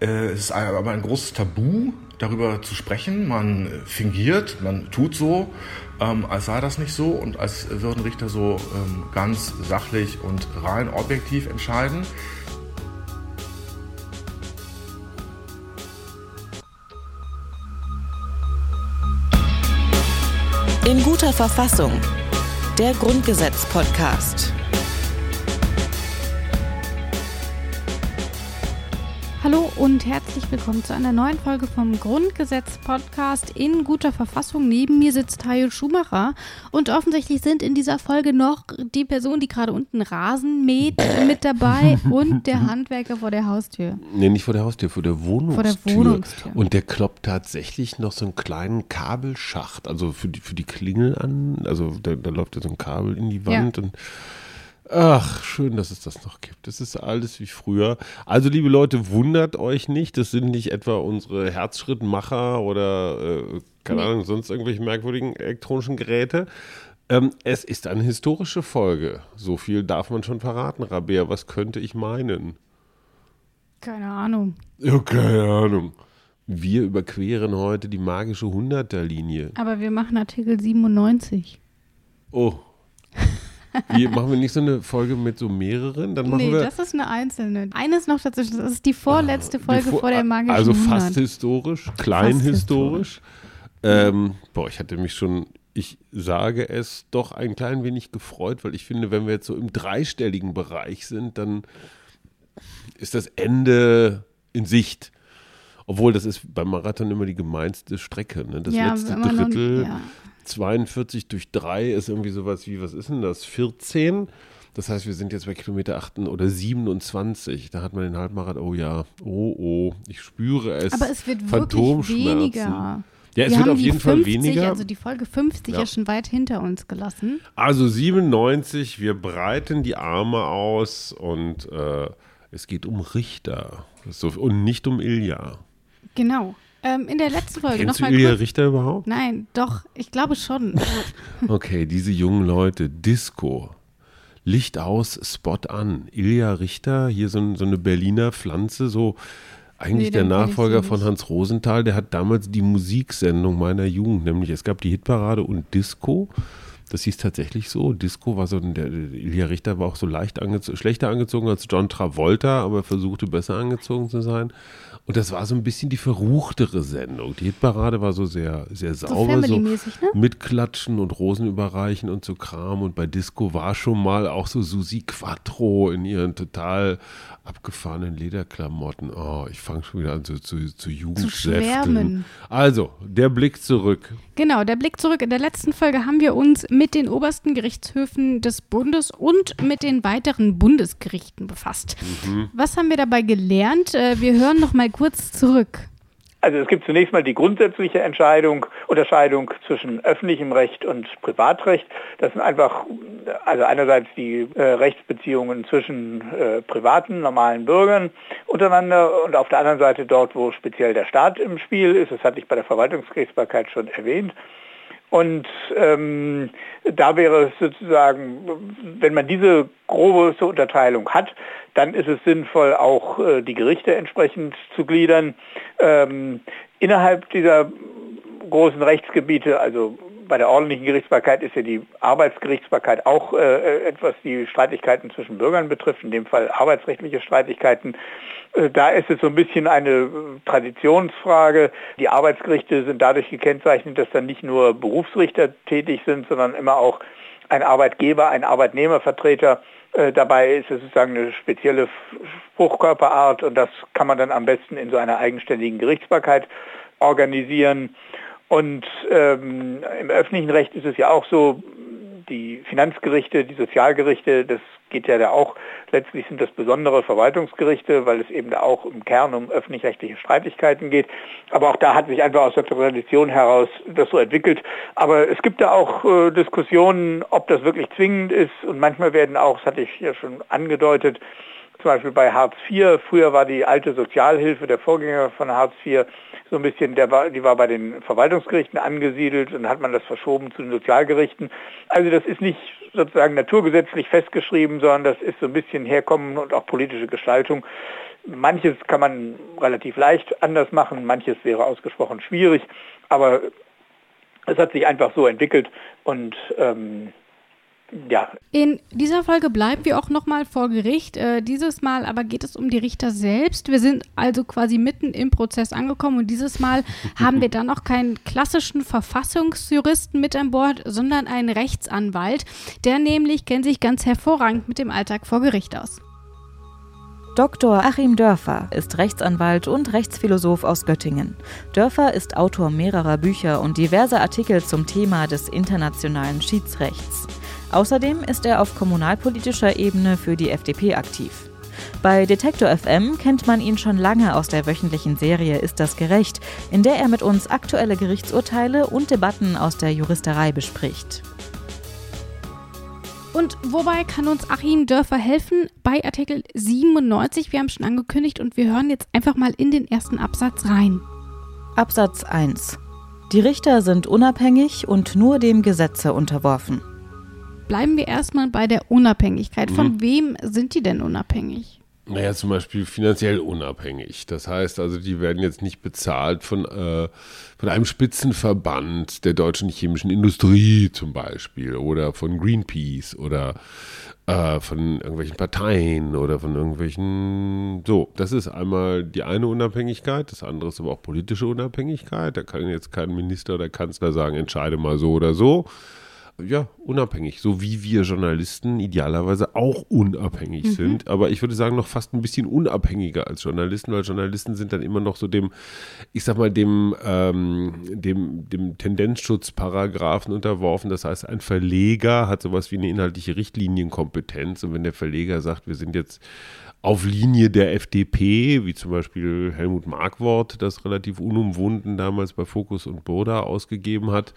Äh, es ist aber ein großes Tabu, darüber zu sprechen. Man fingiert, man tut so, ähm, als sei das nicht so und als würden Richter so ähm, ganz sachlich und rein objektiv entscheiden. In guter Verfassung. Der Grundgesetz-Podcast. Hallo und herzlich willkommen zu einer neuen Folge vom Grundgesetz-Podcast in guter Verfassung. Neben mir sitzt Tayo Schumacher und offensichtlich sind in dieser Folge noch die Person, die gerade unten Rasen mäht, mit dabei und der Handwerker vor der Haustür. Nee, nicht vor der Haustür, vor der Wohnungstür. Vor der Wohnungstür. Und der kloppt tatsächlich noch so einen kleinen Kabelschacht, also für die, für die Klingel an. Also da, da läuft ja so ein Kabel in die Wand Ja. und Ach, schön, dass es das noch gibt. Es ist alles wie früher. Also, liebe Leute, wundert euch nicht. Das sind nicht etwa unsere Herzschrittmacher oder, äh, keine Nee. Ahnung, sonst irgendwelche merkwürdigen elektronischen Geräte. Ähm, es ist eine historische Folge. So viel darf man schon verraten, Rabea. Was könnte ich meinen? Keine Ahnung. Ja, keine Ahnung. Wir überqueren heute die magische Hunderterlinie. Aber wir machen Artikel 97. Oh. Wie, machen wir nicht so eine Folge mit so mehreren? Dann machen Nee, wir das ist eine einzelne. Eines noch dazwischen. Das ist die vorletzte Folge Die vor- vor der magischen Also 100. fast historisch, klein Fast historisch. Ähm, boah, ich hatte mich schon, ich sage es, doch ein klein wenig gefreut, weil ich finde, wenn wir jetzt so im dreistelligen Bereich sind, dann ist das Ende in Sicht. Obwohl, das ist beim Marathon immer die gemeinste Strecke. Ne? Das Ja, letzte man noch- Drittel, ja. 42 durch 3 ist irgendwie sowas wie, was ist denn das? 14? Das heißt, wir sind jetzt bei Kilometer 8 oder 27. Da hat man den Halbmarathon. Oh ja, oh oh, ich spüre es. Aber es wird wirklich weniger. Ja, es wir wird auf jeden Fall 50, weniger. Also die Folge 50 Ja. ist schon weit hinter uns gelassen. Also 97, wir breiten die Arme aus und äh, es geht um Richter. So, und nicht um Ilja. Genau. Ähm, in der letzten Folge Kennst du nochmal Ilja kurz. Richter überhaupt? Nein, doch, ich glaube schon. Okay, diese jungen Leute, Disco, Licht aus, Spot an. Ilja Richter, hier so, ein, so eine Berliner Pflanze, so eigentlich Nee, der den kenn ich Nachfolger von nicht. Hans Rosenthal, der hat damals die Musiksendung meiner Jugend, nämlich es gab die Hitparade und Disco. Das hieß tatsächlich so. Disco war so, ein- der, Ilja Richter war auch so leicht angezogen, schlechter angezogen als John Travolta, aber versuchte besser angezogen zu sein. Und das war so ein bisschen die verruchtere Sendung. Die Hitparade war so sehr, sehr sauber. Family-mäßig, ne? Mit Klatschen und Rosen überreichen und so Kram. Und bei Disco war schon mal auch so Susi Quattro in ihren total abgefahrenen Lederklamotten. Oh, ich fange schon wieder an zu, zu, zu Jugendsäfteln. schwärmen. Also, der Blick zurück. genau, der Blick zurück. In der letzten Folge haben wir uns mit den obersten Gerichtshöfen des Bundes und mit den weiteren Bundesgerichten befasst. Mhm. Was haben wir dabei gelernt? Äh, Wir hören noch mal kurz zurück. Also es gibt zunächst mal die grundsätzliche Entscheidung, Unterscheidung zwischen öffentlichem Recht und Privatrecht. Das sind einfach, also einerseits die äh, Rechtsbeziehungen zwischen äh, privaten, normalen Bürgern untereinander und auf der anderen Seite dort, wo speziell der Staat im Spiel ist. Das hatte ich bei der Verwaltungsgerichtsbarkeit schon erwähnt. Und ähm, da wäre es sozusagen, wenn man diese grobe Unterteilung hat, dann ist es sinnvoll, auch äh, die Gerichte entsprechend zu gliedern. Ähm, innerhalb dieser großen Rechtsgebiete, also bei der ordentlichen Gerichtsbarkeit ist ja die Arbeitsgerichtsbarkeit auch äh, etwas, die Streitigkeiten zwischen Bürgern betrifft, in dem Fall arbeitsrechtliche Streitigkeiten. Äh, Da ist es so ein bisschen eine äh, Traditionsfrage. Die Arbeitsgerichte sind dadurch gekennzeichnet, dass dann nicht nur Berufsrichter tätig sind, sondern immer auch ein Arbeitgeber, ein Arbeitnehmervertreter äh, dabei ist. Es sozusagen eine spezielle Spruchkörperart und das kann man dann am besten in so einer eigenständigen Gerichtsbarkeit organisieren. Und ähm, im öffentlichen Recht ist es ja auch so, die Finanzgerichte, die Sozialgerichte, das geht ja da auch, letztlich sind das besondere Verwaltungsgerichte, weil es eben da auch im Kern um öffentlich-rechtliche Streitigkeiten geht. Aber auch da hat sich einfach aus der Tradition heraus das so entwickelt. Aber es gibt da auch äh, Diskussionen, ob das wirklich zwingend ist. Und manchmal werden auch, das hatte ich ja schon angedeutet, zum Beispiel bei Hartz IV, früher war die alte Sozialhilfe, der Vorgänger von Hartz IV, so ein bisschen, der war, die war bei den Verwaltungsgerichten angesiedelt und hat man das verschoben zu den Sozialgerichten. Also das ist nicht sozusagen naturgesetzlich festgeschrieben, sondern das ist so ein bisschen Herkommen und auch politische Gestaltung. manches kann man relativ leicht anders machen, manches wäre ausgesprochen schwierig, aber es hat sich einfach so entwickelt und ähm, ja. In dieser Folge bleiben wir auch nochmal vor Gericht. Äh, dieses Mal aber geht es um die Richter selbst. Wir sind also quasi mitten im Prozess angekommen und dieses Mal haben wir dann auch keinen klassischen Verfassungsjuristen mit an Bord, sondern einen Rechtsanwalt. Der nämlich kennt sich ganz hervorragend mit dem Alltag vor Gericht aus. Dr. Achim Dörfer ist Rechtsanwalt und Rechtsphilosoph aus Göttingen. Dörfer ist Autor mehrerer Bücher und diverser Artikel zum Thema des internationalen Schiedsrechts. Außerdem ist er auf kommunalpolitischer Ebene für die FDP aktiv. Bei Detektor FM kennt man ihn schon lange aus der wöchentlichen Serie Ist das gerecht, in der er mit uns aktuelle Gerichtsurteile und Debatten aus der Juristerei bespricht. Und wobei kann uns Achim Dörfer helfen? Bei Artikel 97, wir haben schon angekündigt und wir hören jetzt einfach mal in den ersten Absatz rein. Absatz 1. Die Richter sind unabhängig und nur dem Gesetze unterworfen. Bleiben wir erstmal bei der Unabhängigkeit. Von mhm. wem sind die denn unabhängig? Naja, zum Beispiel finanziell unabhängig. Das heißt also, die werden jetzt nicht bezahlt von, äh, von einem Spitzenverband der deutschen chemischen Industrie zum Beispiel oder von Greenpeace oder äh, von irgendwelchen Parteien oder von irgendwelchen. So, das ist einmal die eine Unabhängigkeit, das andere ist aber auch politische Unabhängigkeit. Da kann jetzt kein Minister oder Kanzler sagen, entscheide mal so oder so ja, unabhängig, so wie wir Journalisten idealerweise auch unabhängig mhm. sind. Aber ich würde sagen, noch fast ein bisschen unabhängiger als Journalisten, weil Journalisten sind dann immer noch so dem, ich sag mal, dem, ähm, dem, dem Tendenzschutzparagraphen unterworfen. Das heißt, ein Verleger hat sowas wie eine inhaltliche Richtlinienkompetenz. Und wenn der Verleger sagt, wir sind jetzt auf Linie der FDP, wie zum Beispiel Helmut Markwort das relativ unumwunden damals bei Focus und Boda ausgegeben hat,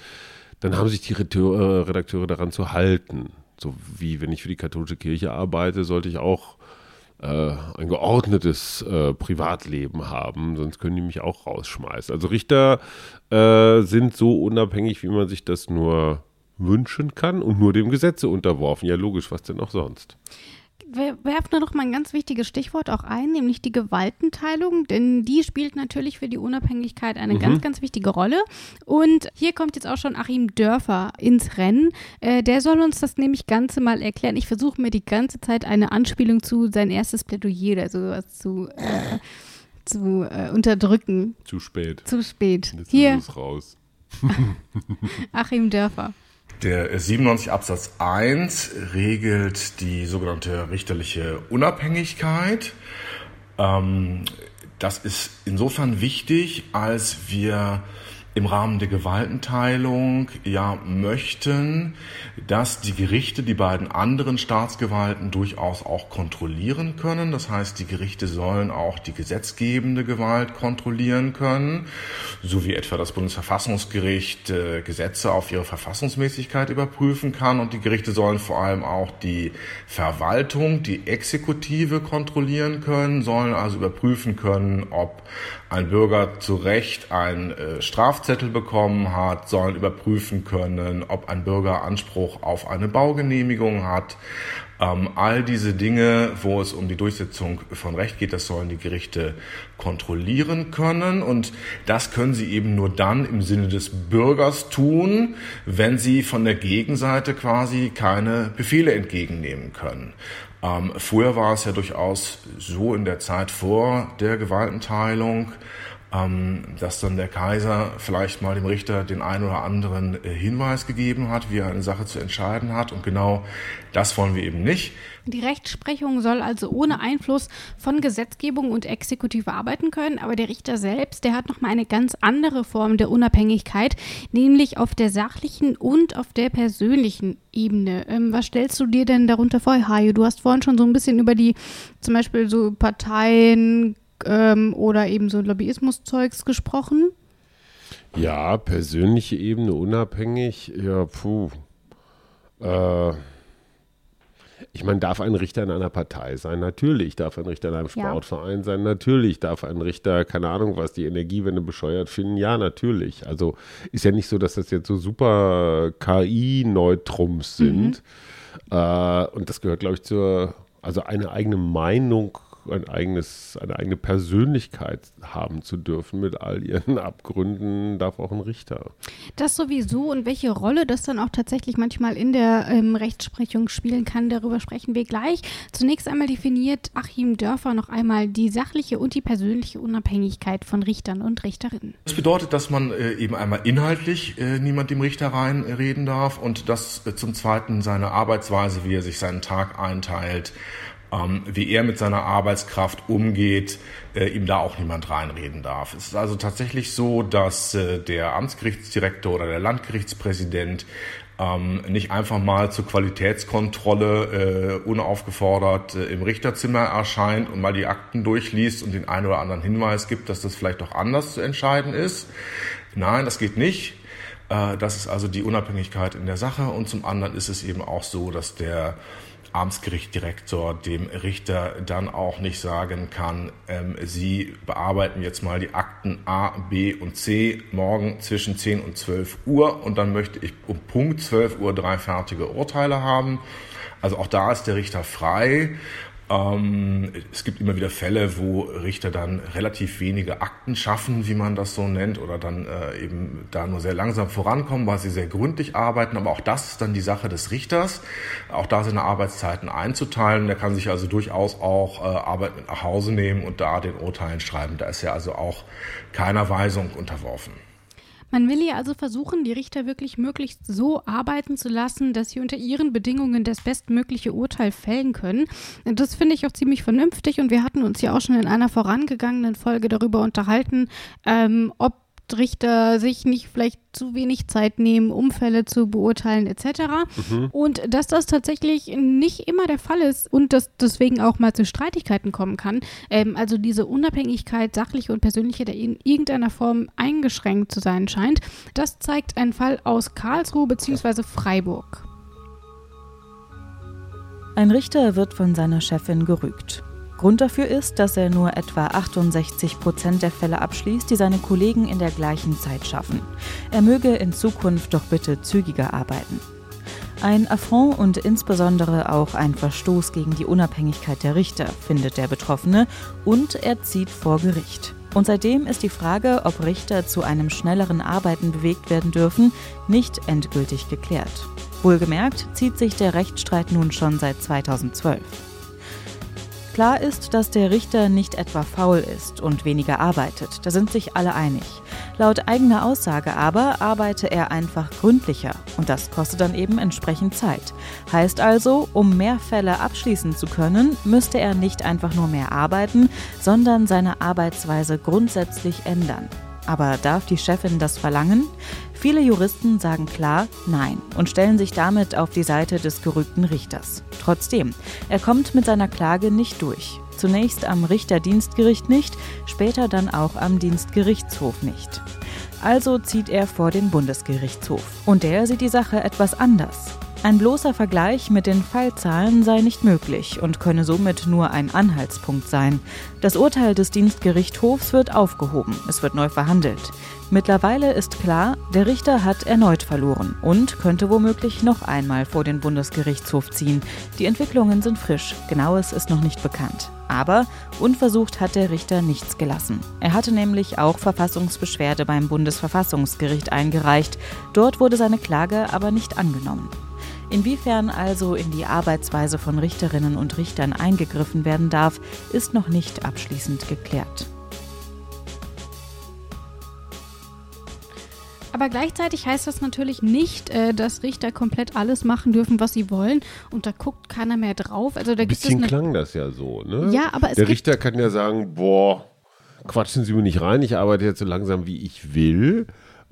dann haben sich die äh, Redakteure daran zu halten. So wie wenn ich für die katholische Kirche arbeite, sollte ich auch äh, ein geordnetes äh, Privatleben haben, sonst können die mich auch rausschmeißen. Also Richter äh, sind so unabhängig, wie man sich das nur wünschen kann und nur dem Gesetze unterworfen. Ja, logisch, was denn auch sonst? Wir werfen da noch mal ein ganz wichtiges Stichwort auch ein, nämlich die Gewaltenteilung, denn die spielt natürlich für die Unabhängigkeit eine mhm. ganz, ganz wichtige Rolle. Und hier kommt jetzt auch schon Achim Dörfer ins Rennen. Äh, der soll uns das nämlich Ganze mal erklären. Ich versuche mir die ganze Zeit eine Anspielung zu sein erstes Plädoyer oder sowas zu, äh, zu äh, unterdrücken. Zu spät. Zu spät. Jetzt hier. Raus. Achim Dörfer. Der 97 Absatz 1 regelt die sogenannte richterliche Unabhängigkeit. Ähm, das ist insofern wichtig, als wir im Rahmen der Gewaltenteilung ja möchten, dass die Gerichte die beiden anderen Staatsgewalten durchaus auch kontrollieren können. Das heißt, die Gerichte sollen auch die gesetzgebende Gewalt kontrollieren können, so wie etwa das Bundesverfassungsgericht äh, Gesetze auf ihre Verfassungsmäßigkeit überprüfen kann. Und die Gerichte sollen vor allem auch die Verwaltung, die Exekutive kontrollieren können, sollen also überprüfen können, ob ein Bürger zu Recht ein äh, Strafzettel bekommen hat, sollen überprüfen können, ob ein Bürger Anspruch auf eine Baugenehmigung hat. Ähm, all diese Dinge, wo es um die Durchsetzung von Recht geht, das sollen die Gerichte kontrollieren können. Und das können sie eben nur dann im Sinne des Bürgers tun, wenn sie von der Gegenseite quasi keine Befehle entgegennehmen können. Ähm, früher war es ja durchaus so in der Zeit vor der Gewaltenteilung, dass dann der Kaiser vielleicht mal dem Richter den einen oder anderen äh, Hinweis gegeben hat, wie er eine Sache zu entscheiden hat. Und genau das wollen wir eben nicht. Die Rechtsprechung soll also ohne Einfluss von Gesetzgebung und Exekutive arbeiten können, aber der Richter selbst, der hat nochmal eine ganz andere Form der Unabhängigkeit, nämlich auf der sachlichen und auf der persönlichen Ebene. Ähm, was stellst du dir denn darunter vor, Hajo? Du hast vorhin schon so ein bisschen über die zum Beispiel so Parteien, ähm, oder eben so Lobbyismus-Zeugs gesprochen? Ja, persönliche Ebene, unabhängig, ja, puh. Äh, ich meine, darf ein Richter in einer Partei sein? Natürlich. Darf ein Richter in einem Sportverein ja. sein? Natürlich. Darf ein Richter, keine Ahnung, was die Energiewende bescheuert finden? Ja, natürlich. Also ist ja nicht so, dass das jetzt so super KI-Neutrums sind. Mhm. Äh, und das gehört, glaube ich, zur, also eine eigene Meinung ein eigenes, eine eigene Persönlichkeit haben zu dürfen mit all ihren Abgründen, darf auch ein Richter. Das sowieso und welche Rolle das dann auch tatsächlich manchmal in der ähm, Rechtsprechung spielen kann, darüber sprechen wir gleich. Zunächst einmal definiert Achim Dörfer noch einmal die sachliche und die persönliche Unabhängigkeit von Richtern und Richterinnen. Das bedeutet, dass man äh, eben einmal inhaltlich äh, niemand dem Richter reinreden darf und dass äh, zum Zweiten seine Arbeitsweise, wie er sich seinen Tag einteilt, ähm, wie er mit seiner Arbeitskraft umgeht, äh, ihm da auch niemand reinreden darf. Es ist also tatsächlich so, dass äh, der Amtsgerichtsdirektor oder der Landgerichtspräsident ähm, nicht einfach mal zur Qualitätskontrolle äh, unaufgefordert äh, im Richterzimmer erscheint und mal die Akten durchliest und den einen oder anderen Hinweis gibt, dass das vielleicht auch anders zu entscheiden ist. Nein, das geht nicht. Äh, das ist also die Unabhängigkeit in der Sache. Und zum anderen ist es eben auch so, dass der Amtsgerichtdirektor dem Richter dann auch nicht sagen kann, ähm, Sie bearbeiten jetzt mal die Akten A, B und C morgen zwischen 10 und 12 Uhr und dann möchte ich um Punkt 12 Uhr drei fertige Urteile haben. Also auch da ist der Richter frei ähm, es gibt immer wieder Fälle, wo Richter dann relativ wenige Akten schaffen, wie man das so nennt, oder dann äh, eben da nur sehr langsam vorankommen, weil sie sehr gründlich arbeiten. Aber auch das ist dann die Sache des Richters, auch da seine Arbeitszeiten einzuteilen. Der kann sich also durchaus auch äh, Arbeit mit nach Hause nehmen und da den Urteilen schreiben. Da ist er also auch keiner Weisung unterworfen. Man will ja also versuchen, die Richter wirklich möglichst so arbeiten zu lassen, dass sie unter ihren Bedingungen das bestmögliche Urteil fällen können. Das finde ich auch ziemlich vernünftig und wir hatten uns ja auch schon in einer vorangegangenen Folge darüber unterhalten, ähm, ob Richter sich nicht vielleicht zu wenig Zeit nehmen, Umfälle zu beurteilen etc. Mhm. Und dass das tatsächlich nicht immer der Fall ist und dass deswegen auch mal zu Streitigkeiten kommen kann. Ähm, also diese Unabhängigkeit, sachliche und persönliche, der in irgendeiner Form eingeschränkt zu sein scheint, das zeigt ein Fall aus Karlsruhe bzw. Freiburg. Ein Richter wird von seiner Chefin gerügt. Grund dafür ist, dass er nur etwa 68 Prozent der Fälle abschließt, die seine Kollegen in der gleichen Zeit schaffen. Er möge in Zukunft doch bitte zügiger arbeiten. Ein Affront und insbesondere auch ein Verstoß gegen die Unabhängigkeit der Richter, findet der Betroffene, und er zieht vor Gericht. Und seitdem ist die Frage, ob Richter zu einem schnelleren Arbeiten bewegt werden dürfen, nicht endgültig geklärt. Wohlgemerkt zieht sich der Rechtsstreit nun schon seit 2012. Klar ist, dass der Richter nicht etwa faul ist und weniger arbeitet, da sind sich alle einig. Laut eigener Aussage aber arbeite er einfach gründlicher und das kostet dann eben entsprechend Zeit. Heißt also, um mehr Fälle abschließen zu können, müsste er nicht einfach nur mehr arbeiten, sondern seine Arbeitsweise grundsätzlich ändern. Aber darf die Chefin das verlangen? Viele Juristen sagen klar Nein und stellen sich damit auf die Seite des gerügten Richters. Trotzdem, er kommt mit seiner Klage nicht durch. Zunächst am Richterdienstgericht nicht, später dann auch am Dienstgerichtshof nicht. Also zieht er vor den Bundesgerichtshof. Und der sieht die Sache etwas anders. Ein bloßer Vergleich mit den Fallzahlen sei nicht möglich und könne somit nur ein Anhaltspunkt sein. Das Urteil des Dienstgerichtshofs wird aufgehoben, es wird neu verhandelt. Mittlerweile ist klar, der Richter hat erneut verloren und könnte womöglich noch einmal vor den Bundesgerichtshof ziehen. Die Entwicklungen sind frisch, genaues ist noch nicht bekannt. Aber unversucht hat der Richter nichts gelassen. Er hatte nämlich auch Verfassungsbeschwerde beim Bundesverfassungsgericht eingereicht. Dort wurde seine Klage aber nicht angenommen. Inwiefern also in die Arbeitsweise von Richterinnen und Richtern eingegriffen werden darf, ist noch nicht abschließend geklärt. Aber gleichzeitig heißt das natürlich nicht, äh, dass Richter komplett alles machen dürfen, was sie wollen. Und da guckt keiner mehr drauf. Also da Ein bisschen klang das ja so, ne? Ja, aber es Der Richter kann ja sagen, boah, quatschen Sie mir nicht rein, ich arbeite jetzt so langsam, wie ich will.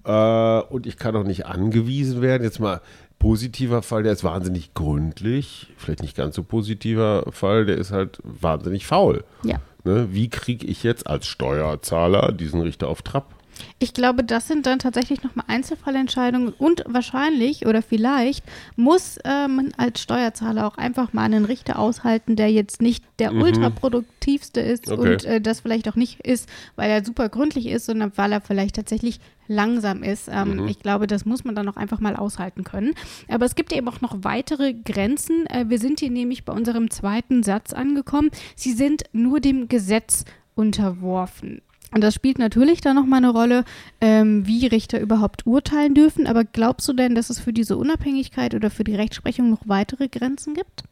Äh, und ich kann auch nicht angewiesen werden. Jetzt mal positiver Fall, der ist wahnsinnig gründlich. Vielleicht nicht ganz so positiver Fall, der ist halt wahnsinnig faul. Ja. Ne? Wie kriege ich jetzt als Steuerzahler diesen Richter auf Trab? Ich glaube, das sind dann tatsächlich nochmal Einzelfallentscheidungen und wahrscheinlich oder vielleicht muss äh, man als Steuerzahler auch einfach mal einen Richter aushalten, der jetzt nicht der Mhm. ultraproduktivste ist Okay. und äh, das vielleicht auch nicht ist, weil er super gründlich ist, sondern weil er vielleicht tatsächlich langsam ist. Ähm, Mhm. Ich glaube, das muss man dann auch einfach mal aushalten können. Aber es gibt eben auch noch weitere Grenzen. Äh, wir sind hier nämlich bei unserem zweiten Satz angekommen. Sie sind nur dem Gesetz unterworfen. Und das spielt natürlich dann nochmal eine Rolle, ähm, wie Richter überhaupt urteilen dürfen. Aber glaubst du denn, dass es für diese Unabhängigkeit oder für die Rechtsprechung noch weitere Grenzen gibt?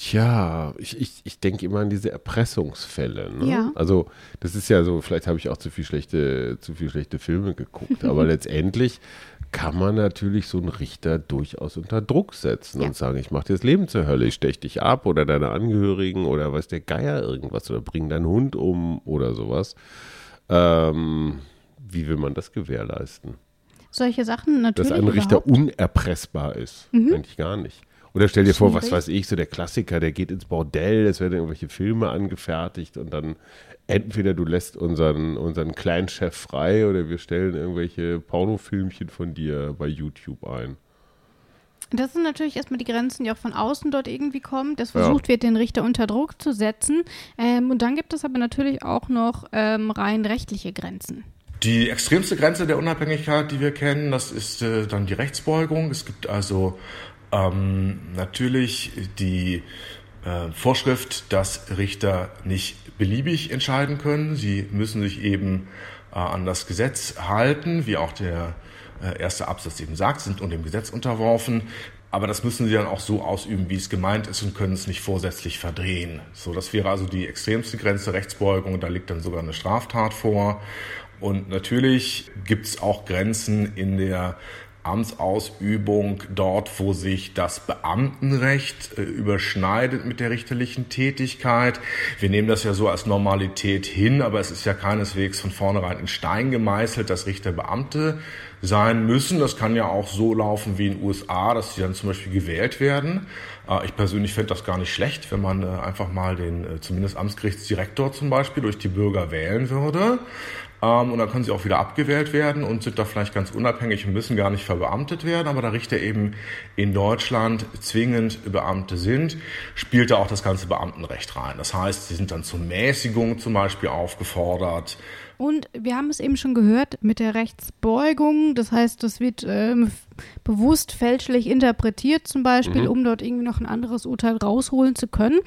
Tja, ich, ich, ich denke immer an diese Erpressungsfälle. Ne? Ja. Also das ist ja so, vielleicht habe ich auch zu viel schlechte, zu viel schlechte Filme geguckt, aber letztendlich kann man natürlich so einen Richter durchaus unter Druck setzen Ja. und sagen, ich mache dir das Leben zur Hölle, ich stech dich ab oder deine Angehörigen oder weiß der Geier irgendwas oder bring deinen Hund um oder sowas. Ähm, wie will man das gewährleisten? Solche Sachen natürlich. Dass ein Richter überhaupt. Mhm. unerpressbar ist. Eigentlich gar nicht. Oder stell dir vor, was weiß ich, so der Klassiker, der geht ins Bordell, es werden irgendwelche Filme angefertigt und dann entweder du lässt unseren, unseren Kleinchef frei oder wir stellen irgendwelche Pornofilmchen von dir bei YouTube ein. Das sind natürlich erstmal die Grenzen, die auch von außen dort irgendwie kommen, dass Ja. versucht wird, den Richter unter Druck zu setzen. Ähm, und dann gibt es aber natürlich auch noch ähm, rein rechtliche Grenzen. Die extremste Grenze der Unabhängigkeit, die wir kennen, das ist äh, dann die Rechtsbeugung. Es gibt also ähm, natürlich die äh, Vorschrift, dass Richter nicht beliebig entscheiden können. Sie müssen sich eben äh, an das Gesetz halten, wie auch der äh, erste Absatz eben sagt, sind unter dem Gesetz unterworfen. Aber das müssen sie dann auch so ausüben, wie es gemeint ist und können es nicht vorsätzlich verdrehen. So, das wäre also die extremste Grenze Rechtsbeugung. Da liegt dann sogar eine Straftat vor. Und natürlich gibt es auch Grenzen in der Amtsausübung dort, wo sich das Beamtenrecht äh, überschneidet mit der richterlichen Tätigkeit. Wir nehmen das ja so als Normalität hin, aber es ist ja keineswegs von vornherein in Stein gemeißelt, dass Richter Beamte sein müssen. Das kann ja auch so laufen wie in den USA, dass sie dann zum Beispiel gewählt werden. Äh, Ich persönlich fände das gar nicht schlecht, wenn man äh, einfach mal den zumindest Amtsgerichtsdirektor zum Beispiel durch die Bürger wählen würde. Ähm, und dann können sie auch wieder abgewählt werden und sind da vielleicht ganz unabhängig und müssen gar nicht verbeamtet werden. Aber da Richter eben in Deutschland zwingend Beamte sind, spielt da auch das ganze Beamtenrecht rein. Das heißt, sie sind dann zur Mäßigung zum Beispiel aufgefordert. Und wir haben es eben schon gehört mit der Rechtsbeugung. Das heißt, das wird ähm, bewusst fälschlich interpretiert, zum Beispiel, um dort irgendwie noch ein anderes Urteil rausholen zu können.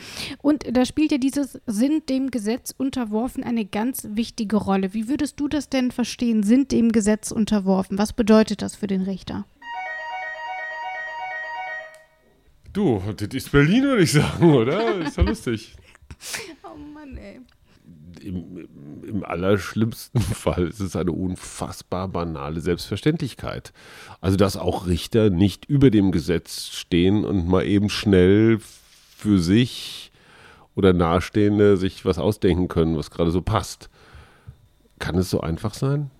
Und da spielt ja dieses sind dem Gesetz unterworfen eine ganz wichtige Rolle. Wie würdest du das denn verstehen? Sind dem Gesetz unterworfen? Was bedeutet das für den Richter? Du, das ist Berlin, würde ich sagen, oder? Ist ja lustig. Oh Mann, ey. Im, Im allerschlimmsten Fall ist es eine unfassbar banale Selbstverständlichkeit. Also, dass auch Richter nicht über dem Gesetz stehen und mal eben schnell für sich oder Nahestehende sich was ausdenken können, was gerade so passt. Kann es so einfach sein?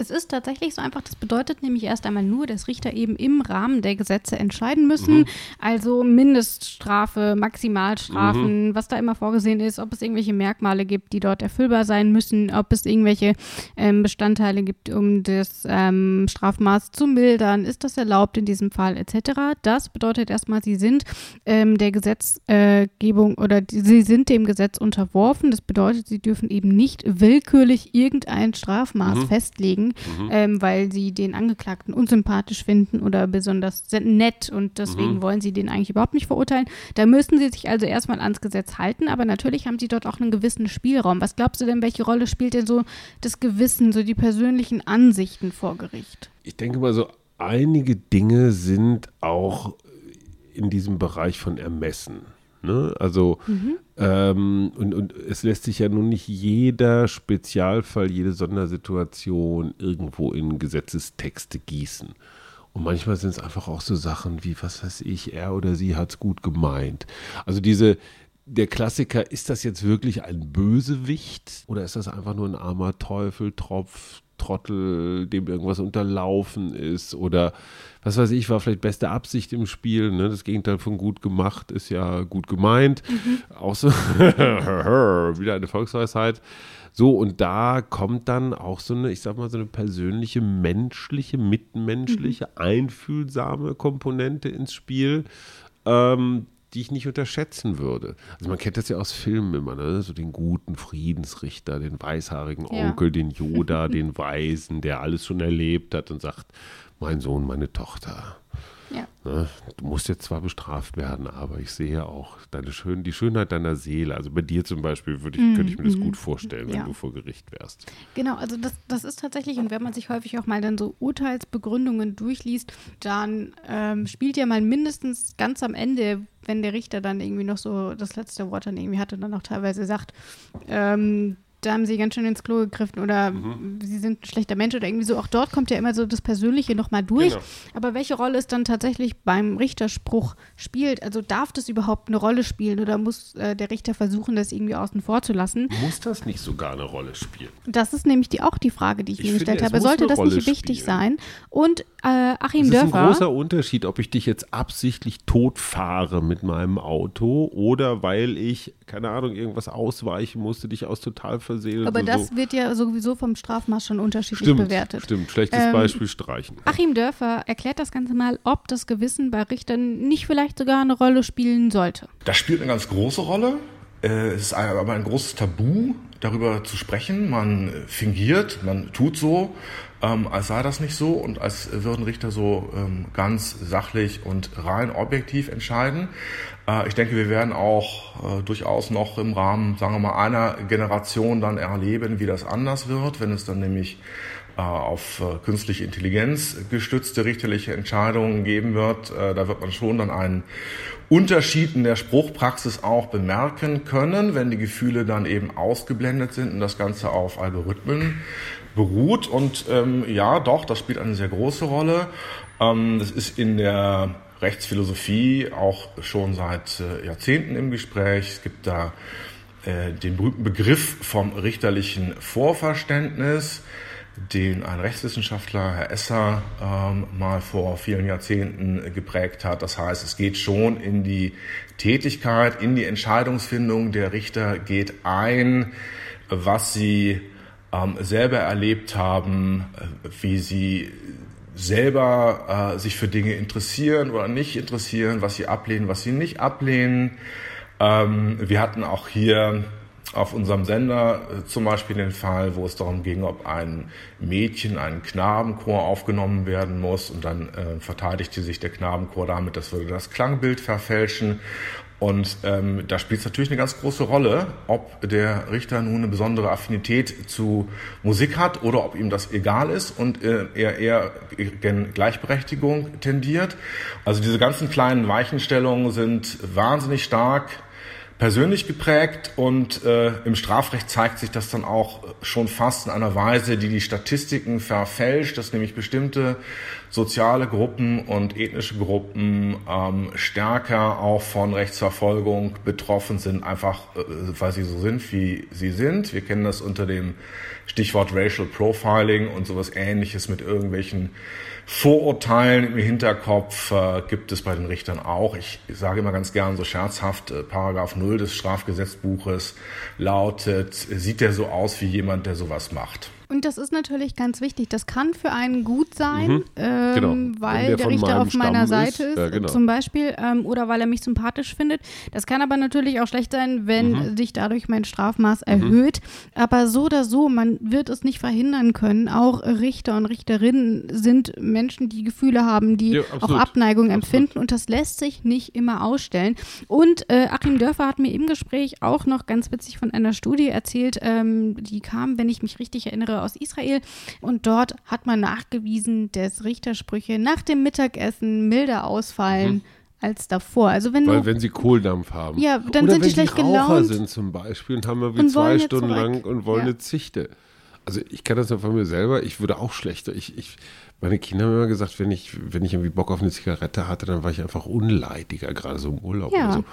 Es ist tatsächlich so einfach. Das bedeutet nämlich erst einmal nur, dass Richter eben im Rahmen der Gesetze entscheiden müssen. Also Mindeststrafe, Maximalstrafen, was da immer vorgesehen ist, ob es irgendwelche Merkmale gibt, die dort erfüllbar sein müssen, ob es irgendwelche ähm, Bestandteile gibt, um das ähm, Strafmaß zu mildern. Ist das erlaubt in diesem Fall etc. Das bedeutet erstmal, sie sind ähm, der Gesetzgebung oder die, sie sind dem Gesetz unterworfen. Das bedeutet, sie dürfen eben nicht willkürlich irgendein Strafmaß festlegen, ähm, weil sie den Angeklagten unsympathisch finden oder besonders nett und deswegen wollen sie den eigentlich überhaupt nicht verurteilen. Da müssen sie sich also erstmal ans Gesetz halten, aber natürlich haben sie dort auch einen gewissen Spielraum. Was glaubst du denn, welche Rolle spielt denn so das Gewissen, so die persönlichen Ansichten vor Gericht? Ich denke mal so, einige Dinge sind auch in diesem Bereich von Ermessen. Ne? Also, ähm, und, und es lässt sich ja nun nicht jeder Spezialfall, jede Sondersituation irgendwo in Gesetzestexte gießen. Und manchmal sind es einfach auch so Sachen wie, was weiß ich, er oder sie hat es gut gemeint. Also diese, der Klassiker, ist das jetzt wirklich ein Bösewicht oder ist das einfach nur ein armer Teufel, Tropf, Trottel, dem irgendwas unterlaufen ist oder was weiß ich, war vielleicht beste Absicht im Spiel. Ne? Das Gegenteil von gut gemacht ist ja gut gemeint. Mhm. Auch so wieder eine Volksweisheit. So, und da kommt dann auch so eine, ich sag mal, so eine persönliche, menschliche, mitmenschliche, mhm. einfühlsame Komponente ins Spiel, ähm, die ich nicht unterschätzen würde. Also man kennt das ja aus Filmen immer, ne? so den guten Friedensrichter, den weißhaarigen Onkel, ja. den Yoda, den Weisen, der alles schon erlebt hat und sagt, mein Sohn, meine Tochter. Ja. Ne? Du musst jetzt zwar bestraft werden, aber ich sehe auch deine Schön die Schönheit deiner Seele. Also bei dir zum Beispiel würde ich, mm, könnte ich mir das mm, gut vorstellen, wenn ja. du vor Gericht wärst. Genau, also das, das ist tatsächlich, und wenn man sich häufig auch mal dann so Urteilsbegründungen durchliest, dann ähm, spielt ja mal mindestens ganz am Ende, wenn der Richter dann irgendwie noch so das letzte Wort dann irgendwie hat und dann auch teilweise sagt, ähm, da haben sie ganz schön ins Klo gegriffen oder mhm. sie sind ein schlechter Mensch oder irgendwie so. Auch dort kommt ja immer so das Persönliche nochmal durch. Genau. Aber welche Rolle es dann tatsächlich beim Richterspruch spielt, also darf das überhaupt eine Rolle spielen oder muss äh, der Richter versuchen, das irgendwie außen vor zu lassen? Muss das nicht sogar eine Rolle spielen? Das ist nämlich die, auch die Frage, die ich, ich mir gestellt habe. Sollte das Rolle nicht wichtig spielen. sein? Und äh, Achim Dörfer. Das ist ein großer Unterschied, ob ich dich jetzt absichtlich totfahre mit meinem Auto oder weil ich, keine Ahnung, irgendwas ausweichen musste, dich aus total verseelt. Aber das so. wird ja sowieso vom Strafmaß schon unterschiedlich stimmt, bewertet. Stimmt, schlechtes ähm, Beispiel streichen. Achim Dörfer erklärt das Ganze mal, ob das Gewissen bei Richtern nicht vielleicht sogar eine Rolle spielen sollte. Das spielt eine ganz große Rolle. Äh, es ist aber ein großes Tabu, darüber zu sprechen. Man fingiert, man tut so, ähm, als sei das nicht so und als würden Richter so ähm, ganz sachlich und rein objektiv entscheiden. Äh, ich denke, wir werden auch äh, durchaus noch im Rahmen, sagen wir mal, einer Generation dann erleben, wie das anders wird, wenn es dann nämlich äh, auf äh, künstliche Intelligenz gestützte richterliche Entscheidungen geben wird. Äh, da wird man schon dann einen Unterschied in der Spruchpraxis auch bemerken können, wenn die Gefühle dann eben ausgeblendet sind und das Ganze auf Algorithmen beruht. Und ähm, ja, doch, das spielt eine sehr große Rolle. Ähm, das ist in der Rechtsphilosophie auch schon seit äh, Jahrzehnten im Gespräch. Es gibt da äh, den berühmten Begriff vom richterlichen Vorverständnis, den ein Rechtswissenschaftler, Herr Esser, ähm, mal vor vielen Jahrzehnten geprägt hat. Das heißt, es geht schon in die Tätigkeit, in die Entscheidungsfindung der Richter geht ein, was sie ähm, selber erlebt haben, äh, wie sie selber äh, sich für Dinge interessieren oder nicht interessieren, was sie ablehnen, was sie nicht ablehnen. Ähm, wir hatten auch hier auf unserem Sender äh, zum Beispiel den Fall, wo es darum ging, ob ein Mädchen, ein Knabenchor aufgenommen werden muss und dann äh, verteidigte sich der Knabenchor damit, das würde das Klangbild verfälschen und ähm, da spielt es natürlich eine ganz große Rolle, ob der Richter nun eine besondere Affinität zu Musik hat oder ob ihm das egal ist und äh, er eher gen Gleichberechtigung tendiert. Also diese ganzen kleinen Weichenstellungen sind wahnsinnig stark persönlich geprägt und äh, im Strafrecht zeigt sich das dann auch schon fast in einer Weise, die die Statistiken verfälscht, dass nämlich bestimmte soziale Gruppen und ethnische Gruppen ähm, stärker auch von Rechtsverfolgung betroffen sind, einfach äh, weil sie so sind, wie sie sind. Wir kennen das unter dem Stichwort Racial Profiling und sowas ähnliches mit irgendwelchen Vorurteilen im Hinterkopf äh, gibt es bei den Richtern auch. Ich sage immer ganz gern so scherzhaft, äh, Paragraph 0 des Strafgesetzbuches lautet, sieht der so aus wie jemand, der sowas macht. Und das ist natürlich ganz wichtig. Das kann für einen gut sein, mhm. ähm, genau. weil der, der Richter auf meiner Stamm Seite ist, ist ja, genau. zum Beispiel, ähm, oder weil er mich sympathisch findet. Das kann aber natürlich auch schlecht sein, wenn mhm. sich dadurch mein Strafmaß mhm. erhöht. Aber so oder so, man wird es nicht verhindern können. Auch Richter und Richterinnen sind Menschen, die Gefühle haben, die ja, auch Abneigung absolut. empfinden. Und das lässt sich nicht immer ausstellen. Und äh, Achim Dörfer hat mir im Gespräch auch noch ganz witzig von einer Studie erzählt, ähm, die kam, wenn ich mich richtig erinnere, aus Israel. Und dort hat man nachgewiesen, dass Richtersprüche nach dem Mittagessen milder ausfallen. Mhm als davor. Also wenn Weil du, wenn sie Kohldampf haben. Ja, dann Oder sind die schlecht die Raucher gelaunt. sind zum Beispiel und haben wir wie zwei Stunden lang und wollen ja. eine Zichte. Also ich kenne das ja von mir selber. Ich würde auch schlechter. Ich, ich, meine Kinder haben immer gesagt, wenn ich, wenn ich irgendwie Bock auf eine Zigarette hatte, dann war ich einfach unleidiger, gerade so im Urlaub ja. so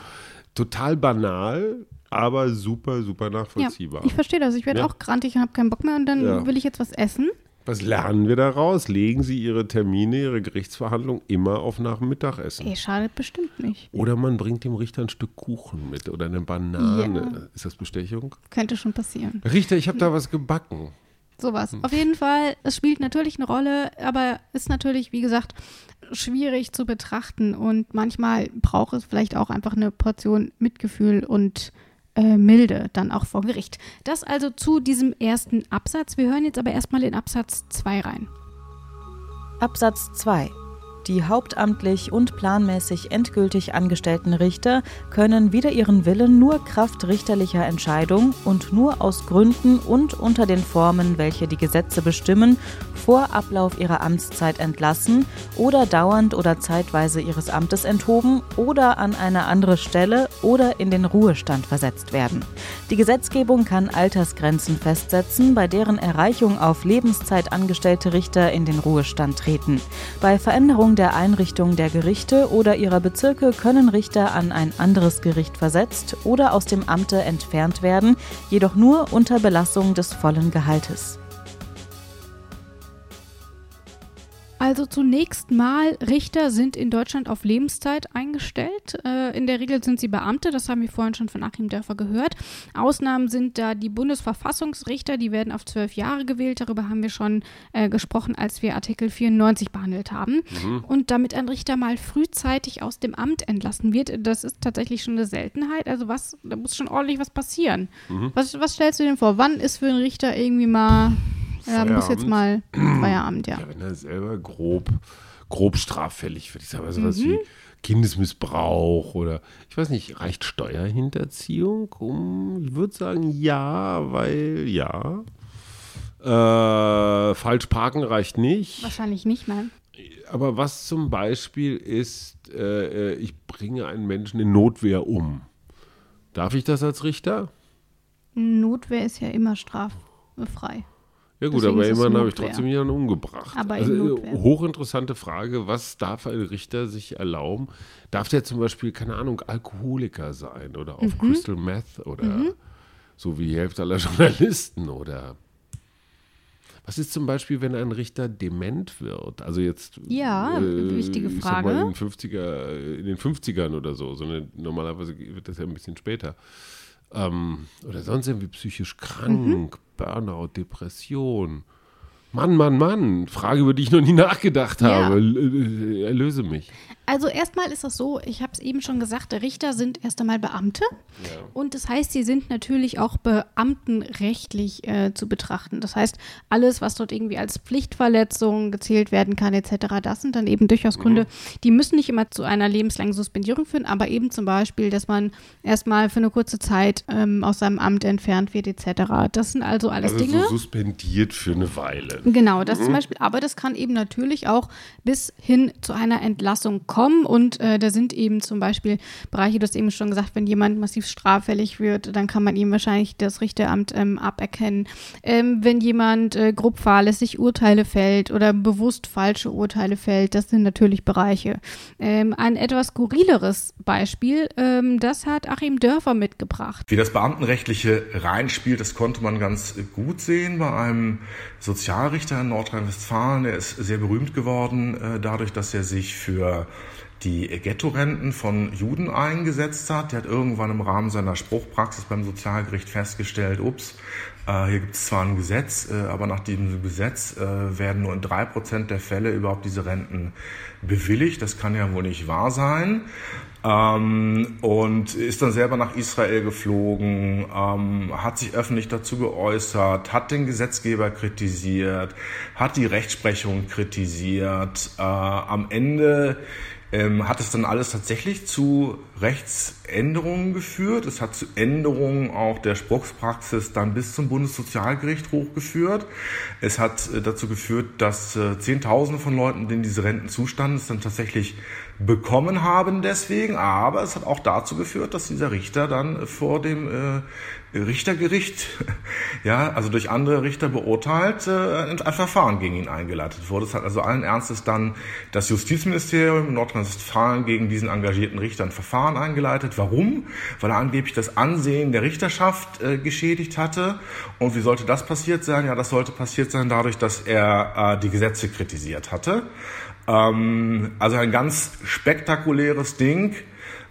total banal, aber super, super nachvollziehbar. Ja, ich verstehe das. Ich werde Ja. auch grantig und habe keinen Bock mehr und dann Ja. will ich jetzt was essen. Was lernen wir daraus? Legen Sie Ihre Termine, Ihre Gerichtsverhandlung immer auf nach dem Mittagessen. Ey, schadet bestimmt nicht. Oder man bringt dem Richter ein Stück Kuchen mit oder eine Banane. Ist das Bestechung? Könnte schon passieren. Richter, ich habe da was gebacken. Sowas. Hm. Auf jeden Fall, es spielt natürlich eine Rolle, aber ist natürlich, wie gesagt, schwierig zu betrachten und manchmal braucht es vielleicht auch einfach eine Portion Mitgefühl und äh, Milde dann auch vor Gericht. Das also zu diesem ersten Absatz. Wir hören jetzt aber erstmal in Absatz 2 rein. Absatz 2. Die hauptamtlich und planmäßig endgültig angestellten Richter können wider ihren Willen nur Kraft richterlicher Entscheidung und nur aus Gründen und unter den Formen, welche die Gesetze bestimmen, vor Ablauf ihrer Amtszeit entlassen oder dauernd oder zeitweise ihres Amtes enthoben oder an eine andere Stelle oder in den Ruhestand versetzt werden. Die Gesetzgebung kann Altersgrenzen festsetzen, bei deren Erreichung auf Lebenszeit angestellte Richter in den Ruhestand treten. Bei Veränderung der Einrichtung der Gerichte oder ihrer Bezirke können Richter an ein anderes Gericht versetzt oder aus dem Amte entfernt werden, jedoch nur unter Belassung des vollen Gehaltes. Also zunächst mal, Richter sind in Deutschland auf Lebenszeit eingestellt. Äh, in der Regel sind sie Beamte, das haben wir vorhin schon von Achim Dörfer gehört. Ausnahmen sind da die Bundesverfassungsrichter, die werden auf zwölf Jahre gewählt. Darüber haben wir schon äh, gesprochen, als wir Artikel 94 behandelt haben. Und damit ein Richter mal frühzeitig aus dem Amt entlassen wird, das ist tatsächlich schon eine Seltenheit. Also was, da muss schon ordentlich was passieren. Was, was stellst du denn vor? Wann ist für einen Richter irgendwie mal, ja, muss jetzt mal Feierabend, ja. Ja, wenn er selber grob, grob straffällig wird. Ich sage mal sowas Mhm. wie Kindesmissbrauch oder ich weiß nicht, reicht Steuerhinterziehung? Um, ich würde sagen ja, weil ja. Äh, falsch parken reicht nicht. Wahrscheinlich nicht, nein. Aber was zum Beispiel ist, äh, äh, ich bringe einen Menschen in Notwehr um. Darf ich das als Richter? Notwehr ist ja immer straffrei. Ja gut, Deswegen aber immerhin habe ich trotzdem jemanden umgebracht. Aber also, äh, hochinteressante Frage, was darf ein Richter sich erlauben? Darf der zum Beispiel, keine Ahnung, Alkoholiker sein oder auf Mhm. Crystal Meth oder so wie die Hälfte aller Journalisten oder was ist zum Beispiel, wenn ein Richter dement wird? Also jetzt Ja, wichtige ich sag mal Frage. in, den 50er, in den 50ern oder so, sondern normalerweise wird das ja ein bisschen später. Ähm, oder sonst irgendwie psychisch krank, Mhm. Burnout, Depression. Mann, Mann, Mann, Frage, über die ich noch nie nachgedacht Ja. habe. L- äh, Erlöse mich. Also erstmal ist das so, ich habe es eben schon gesagt, Richter sind erst einmal Beamte. Und das heißt, sie sind natürlich auch beamtenrechtlich äh, zu betrachten. Das heißt, alles, was dort irgendwie als Pflichtverletzung gezählt werden kann, etc., das sind dann eben durchaus Gründe, die müssen nicht immer zu einer lebenslangen Suspendierung führen, aber eben zum Beispiel, dass man erstmal für eine kurze Zeit ähm, aus seinem Amt entfernt wird, etc. Das sind also alles Also Dinge. so suspendiert für eine Weile. Genau, das zum Beispiel, aber das kann eben natürlich auch bis hin zu einer Entlassung kommen und äh, da sind eben zum Beispiel Bereiche, du hast eben schon gesagt, wenn jemand massiv straffällig wird, dann kann man ihm wahrscheinlich das Richteramt ähm, aberkennen. Ähm, wenn jemand äh, grob fahrlässig Urteile fällt oder bewusst falsche Urteile fällt, das sind natürlich Bereiche. Ähm, ein etwas skurrileres Beispiel, ähm, das hat Achim Dörfer mitgebracht. Wie das Beamtenrechtliche reinspielt, das konnte man ganz gut sehen bei einem Sozialrichter in Nordrhein-Westfalen. Der ist sehr berühmt geworden äh, dadurch, dass er sich für die Ghetto-Renten von Juden eingesetzt hat. Der hat irgendwann im Rahmen seiner Spruchpraxis beim Sozialgericht festgestellt, ups, äh, hier gibt es zwar ein Gesetz, äh, aber nach diesem Gesetz äh, werden nur in drei Prozent der Fälle überhaupt diese Renten bewilligt. Das kann ja wohl nicht wahr sein. Ähm, und ist dann selber nach Israel geflogen, ähm, hat sich öffentlich dazu geäußert, hat den Gesetzgeber kritisiert, hat die Rechtsprechung kritisiert. Am Ende ähm, hat es dann alles tatsächlich zu Rechtsänderungen geführt. Es hat zu Änderungen auch der Spruchspraxis dann bis zum Bundessozialgericht hochgeführt. Es hat äh, dazu geführt, dass äh, Zehntausende von Leuten, denen diese Renten zustanden, es dann tatsächlich bekommen haben deswegen, aber es hat auch dazu geführt, dass dieser Richter dann vor dem äh, Richtergericht, ja, also durch andere Richter beurteilt, äh, ein Verfahren gegen ihn eingeleitet wurde. Es hat also allen Ernstes dann das Justizministerium in Nordrhein-Westfalen gegen diesen engagierten Richter ein Verfahren eingeleitet. Warum? Weil er angeblich das Ansehen der Richterschaft äh, geschädigt hatte. Und wie sollte das passiert sein? Ja, das sollte passiert sein dadurch, dass er äh, die Gesetze kritisiert hatte. Ähm, also ein ganz spektakuläres Ding.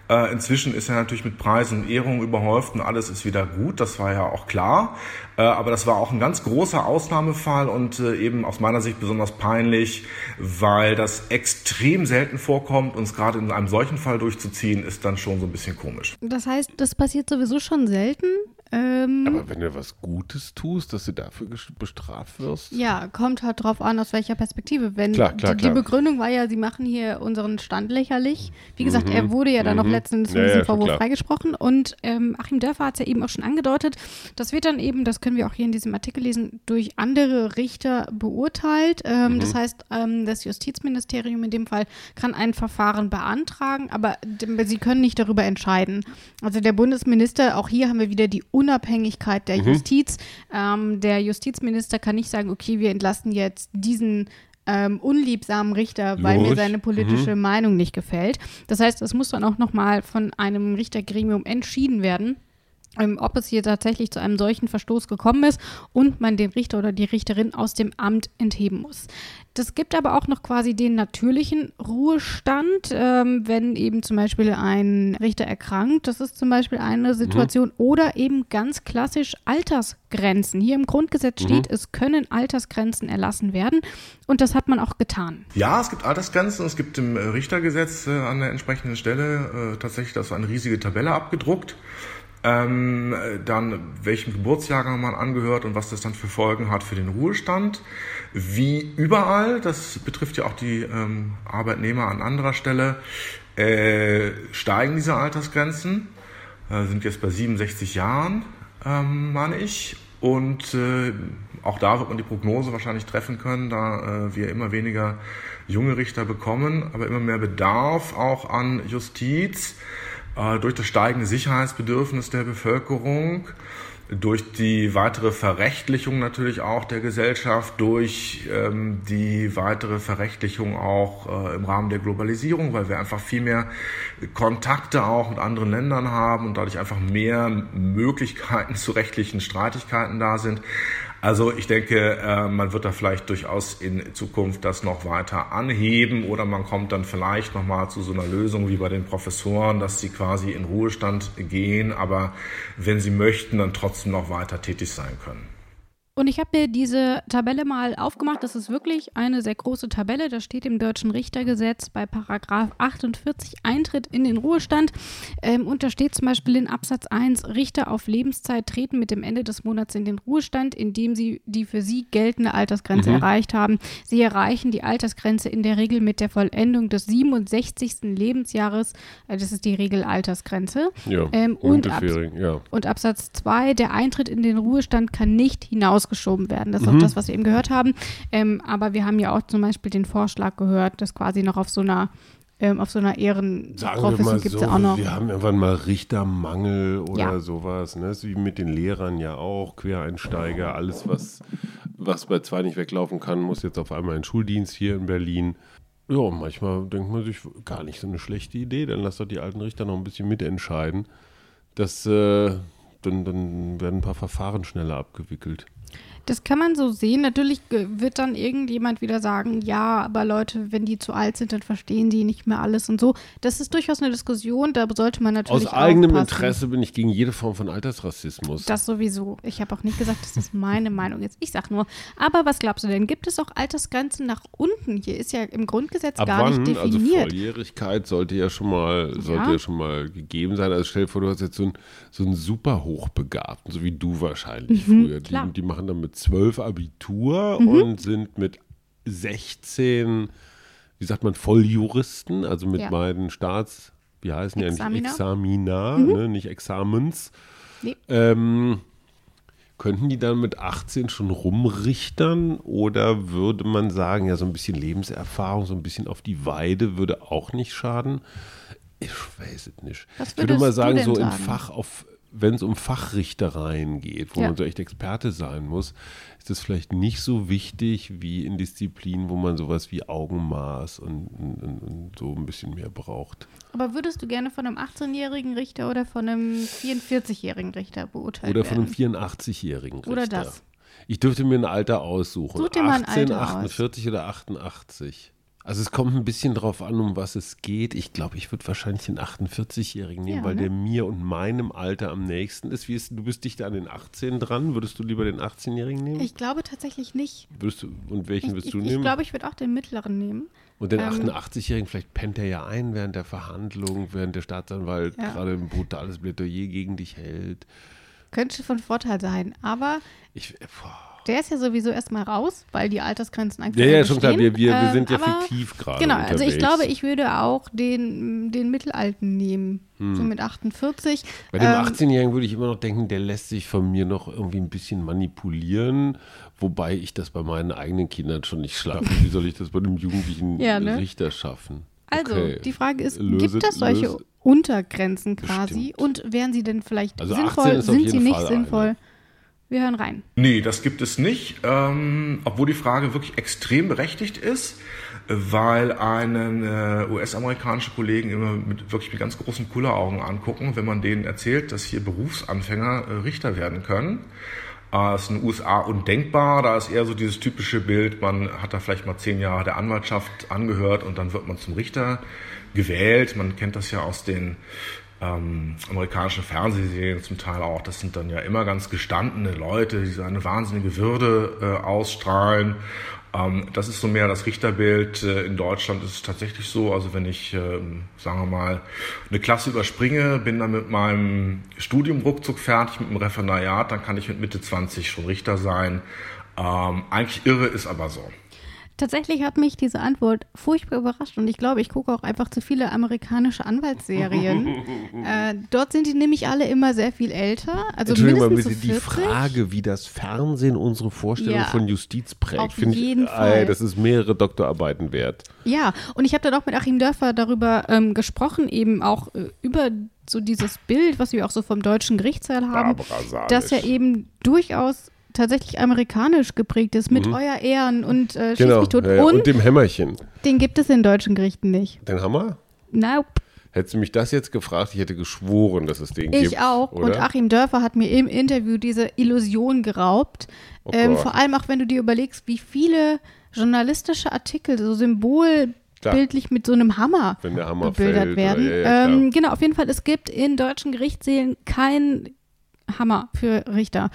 Äh, inzwischen ist er natürlich mit Preisen und Ehrungen überhäuft und alles ist wieder gut, das war ja auch klar. Äh, aber das war auch ein ganz großer Ausnahmefall und äh, eben aus meiner Sicht besonders peinlich, weil das extrem selten vorkommt und es gerade in einem solchen Fall durchzuziehen, ist dann schon so ein bisschen komisch. Das heißt, das passiert sowieso schon selten. Ähm, Aber wenn du was Gutes tust, dass du dafür bestraft wirst? Ja, kommt halt drauf an, aus welcher Perspektive. Wenn klar, klar, die, die Begründung war ja, sie machen hier unseren Stand lächerlich. Wie gesagt, mhm, er wurde ja dann mhm. noch letztens von ja, diesem ja, Vorwurf freigesprochen. Und ähm, Achim Dörfer hat es ja eben auch schon angedeutet. Das wird dann eben, das können wir auch hier in diesem Artikel lesen, durch andere Richter beurteilt. Ähm, mhm. Das heißt, ähm, das Justizministerium in dem Fall kann ein Verfahren beantragen, aber sie können nicht darüber entscheiden. Also der Bundesminister, auch hier haben wir wieder die Unabhängigkeit der mhm. Justiz. Ähm, der Justizminister kann nicht sagen, okay, wir entlasten jetzt diesen ähm, unliebsamen Richter, weil mir seine politische mhm. Meinung nicht gefällt. Das heißt, es muss dann auch nochmal von einem Richtergremium entschieden werden. Ähm, ob es hier tatsächlich zu einem solchen Verstoß gekommen ist und man den Richter oder die Richterin aus dem Amt entheben muss. Das gibt aber auch noch quasi den natürlichen Ruhestand, ähm, wenn eben zum Beispiel ein Richter erkrankt. Das ist zum Beispiel eine Situation. Mhm. Oder eben ganz klassisch Altersgrenzen. Hier im Grundgesetz mhm. steht, es können Altersgrenzen erlassen werden. Und das hat man auch getan. Ja, es gibt Altersgrenzen. Es gibt im Richtergesetz äh, an der entsprechenden Stelle äh, tatsächlich das eine riesige Tabelle abgedruckt ähm, dann welchem Geburtsjahrgang man angehört und was das dann für Folgen hat für den Ruhestand. Wie überall, das betrifft ja auch die ähm, Arbeitnehmer an anderer Stelle, äh, steigen diese Altersgrenzen, äh, sind jetzt bei 67 Jahren, ähm, meine ich. Und äh, auch da wird man die Prognose wahrscheinlich treffen können, da äh, wir immer weniger junge Richter bekommen, aber immer mehr Bedarf auch an Justiz. Äh, durch das steigende Sicherheitsbedürfnis der Bevölkerung, durch die weitere Verrechtlichung natürlich auch der Gesellschaft, durch ähm, die weitere Verrechtlichung auch äh, im Rahmen der Globalisierung, weil wir einfach viel mehr Kontakte auch mit anderen Ländern haben und dadurch einfach mehr Möglichkeiten zu rechtlichen Streitigkeiten da sind. Also ich denke, äh, man wird da vielleicht durchaus in Zukunft das noch weiter anheben oder man kommt dann vielleicht nochmal zu so einer Lösung wie bei den Professoren, dass sie quasi in Ruhestand gehen, aber wenn sie möchten, dann trotzdem noch weiter tätig sein können. Und ich habe mir diese Tabelle mal aufgemacht. Das ist wirklich eine sehr große Tabelle. Da steht im Deutschen Richtergesetz bei Paragraph 48 Eintritt in den Ruhestand. Ähm, und da steht zum Beispiel in Absatz 1, Richter auf Lebenszeit treten mit dem Ende des Monats in den Ruhestand, indem sie die für sie geltende Altersgrenze mhm. erreicht haben. Sie erreichen die Altersgrenze in der Regel mit der Vollendung des 67. Lebensjahres. Äh, das ist die Regelaltersgrenze. Ja, ähm, und, Ab ja. und Absatz 2, der Eintritt in den Ruhestand kann nicht hinaus rausgeschoben werden. Das ist mhm. auch das, was wir eben gehört haben. Ähm, aber wir haben ja auch zum Beispiel den Vorschlag gehört, dass quasi noch auf so einer ähm, auf so einer Ehrenprofessur gibt es so, ja auch noch. Wir haben irgendwann mal Richtermangel oder ja. sowas. Ne? So wie mit den Lehrern ja auch, Quereinsteiger, alles, was, was bei zwei nicht weglaufen kann, muss jetzt auf einmal in Schuldienst hier in Berlin. Ja, manchmal denkt man sich, gar nicht so eine schlechte Idee, dann lass doch die alten Richter noch ein bisschen mitentscheiden. Das, äh, dann, dann werden ein paar Verfahren schneller abgewickelt. Das kann man so sehen. Natürlich wird dann irgendjemand wieder sagen, ja, aber Leute, wenn die zu alt sind, dann verstehen die nicht mehr alles und so. Das ist durchaus eine Diskussion, da sollte man natürlich Aus eigenem aufpassen. Interesse bin ich gegen jede Form von Altersrassismus. Das sowieso. Ich habe auch nicht gesagt, das meine Meinung ist. Ich sag nur, aber was glaubst du denn? Gibt es auch Altersgrenzen nach unten? Hier ist ja im Grundgesetz Ab gar wann? nicht also definiert. Also Volljährigkeit sollte ja schon mal, sollte ja. schon mal gegeben sein. Also stell dir vor, du hast jetzt so einen, so einen super Hochbegabten, so wie du wahrscheinlich mhm, früher. Die, die machen dann mit zwölf Abitur mhm. und sind mit 16, wie sagt man, Volljuristen, also mit ja. beiden Staats, wie heißen die eigentlich? Examina, mhm. ne, nicht Examens. Nee. Ähm, Könnten die dann mit 18 schon rumrichtern oder würde man sagen, ja, so ein bisschen Lebenserfahrung, so ein bisschen auf die Weide würde auch nicht schaden? Ich weiß es nicht. Ich würde mal sagen, so im sagen? Fach auf, wenn es um Fachrichtereien geht, wo Ja. man so echt Experte sein muss, ist es vielleicht nicht so wichtig wie in Disziplinen, wo man sowas wie Augenmaß und, und, und, so ein bisschen mehr braucht. Aber würdest du gerne von einem 18-jährigen Richter oder von einem 44-jährigen Richter beurteilt Oder von einem werden? 84-jährigen Richter. Oder das. Ich dürfte mir ein Alter aussuchen. Such dir mal ein 18, Alter aus. 48 oder 88. Also es kommt ein bisschen drauf an, um was es geht. Ich glaube, ich würde wahrscheinlich den 48-Jährigen nehmen, Ja, weil ne? der mir und meinem Alter am nächsten ist. Wie ist. Du bist dicht an den 18 dran. Würdest du lieber den 18-Jährigen nehmen? Ich glaube tatsächlich nicht. Würdest du, und welchen Ich, würdest ich, du ich nehmen? glaube, ich würde auch den mittleren nehmen. und den ähm, 88-Jährigen, vielleicht pennt er ja ein während der Verhandlung, während der Staatsanwalt Ja. gerade ein brutales Plädoyer gegen dich hält. Könnte von Vorteil sein. Aber Ich, boah. Der ist ja sowieso erstmal raus, weil die Altersgrenzen einfach Ja, ja, schon klar. Wir, wir, wir Ähm, sind ja aber- fiktiv gerade. Genau, also ich unterwegs. glaube, ich würde auch den, den Mittelalten nehmen. So mit 48. Hm. Bei dem Ähm, 18-Jährigen würde ich immer noch denken, der lässt sich von mir noch irgendwie ein bisschen manipulieren, wobei ich das bei meinen eigenen Kindern schon nicht schaffe. Wie soll ich das bei einem jugendlichen Ja, ne? Richter schaffen? Also, Okay. die Frage ist, Löse- gibt es solche löse- Untergrenzen quasi? Bestimmt. Und wären sie denn vielleicht Also 18 sinnvoll? Sind sie nicht Fall sinnvoll? eine. Wir hören rein. Nee, das gibt es nicht, ähm, obwohl die Frage wirklich extrem berechtigt ist, weil einen äh, US-amerikanische Kollegen immer mit wirklich mit ganz großen Kulleraugen angucken, wenn man denen erzählt, dass hier Berufsanfänger äh, Richter werden können. Äh, ist in den USA undenkbar, da ist eher so dieses typische Bild, man hat da vielleicht mal zehn Jahre der Anwaltschaft angehört und dann wird man zum Richter gewählt. Man kennt das ja aus den ähm, amerikanischen Fernsehserien zum Teil auch. Das sind dann ja immer ganz gestandene Leute, die so eine wahnsinnige Würde äh, ausstrahlen. Ähm, das ist so mehr das Richterbild. Äh, in Deutschland ist es tatsächlich so, also wenn ich, ähm, sagen wir mal, eine Klasse überspringe, bin dann mit meinem Studium ruckzuck fertig, mit dem Referendariat, dann kann ich mit Mitte 20 schon Richter sein. Ähm, eigentlich irre ist aber so. Tatsächlich hat mich diese Antwort furchtbar überrascht und ich glaube, ich gucke auch einfach zu viele amerikanische Anwaltsserien. äh, dort sind die nämlich alle immer sehr viel älter, also Entschuldigung mal mindestens bitte, so die 40. Frage, wie das Fernsehen unsere Vorstellung Ja, von Justiz prägt, finde ich, ey, Fall. das ist mehrere Doktorarbeiten wert. Ja, und ich habe dann auch mit Achim Dörfer darüber ähm, gesprochen, eben auch äh, über so dieses Bild, was wir auch so vom deutschen Gerichtssaal haben, Barbara Salisch. das ja eben durchaus tatsächlich amerikanisch geprägt ist, mit euer Ehren und äh, schieß Mhm. Genau, mich tot. ja, ja. und, und dem Hämmerchen. den gibt es in deutschen Gerichten nicht. Den Hammer? Nope. Hättest du mich das jetzt gefragt, ich hätte geschworen, dass es den gibt. Ich auch. Oder? Und Achim Dörfer hat mir im Interview diese Illusion geraubt. Oh ähm, vor allem auch, wenn du dir überlegst, wie viele journalistische Artikel so symbolbildlich mit so einem Hammer Hammer bebildert fällt, werden. oder- ja, ja, ähm, genau, auf jeden Fall, es gibt in deutschen Gerichtssälen keinen Hammer für Richter.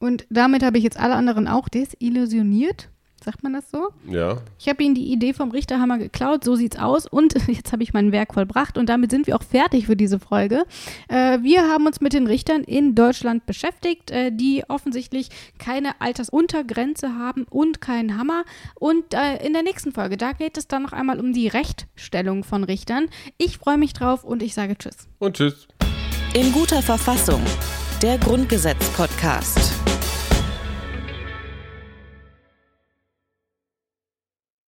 Und damit habe ich jetzt alle anderen auch desillusioniert. Sagt man das so? Ja, Ich habe ihnen die Idee vom Richterhammer geklaut, so sieht's aus. Und jetzt habe ich mein Werk vollbracht und damit sind wir auch fertig für diese Folge. Äh, wir haben uns mit den Richtern in Deutschland beschäftigt, äh, die offensichtlich keine Altersuntergrenze haben und keinen Hammer. Und äh, in der nächsten Folge, da geht es dann noch einmal um die Rechtstellung von Richtern. Ich freue mich drauf und ich sage Tschüss. und tschüss. In guter Verfassung der Grundgesetz-Podcast.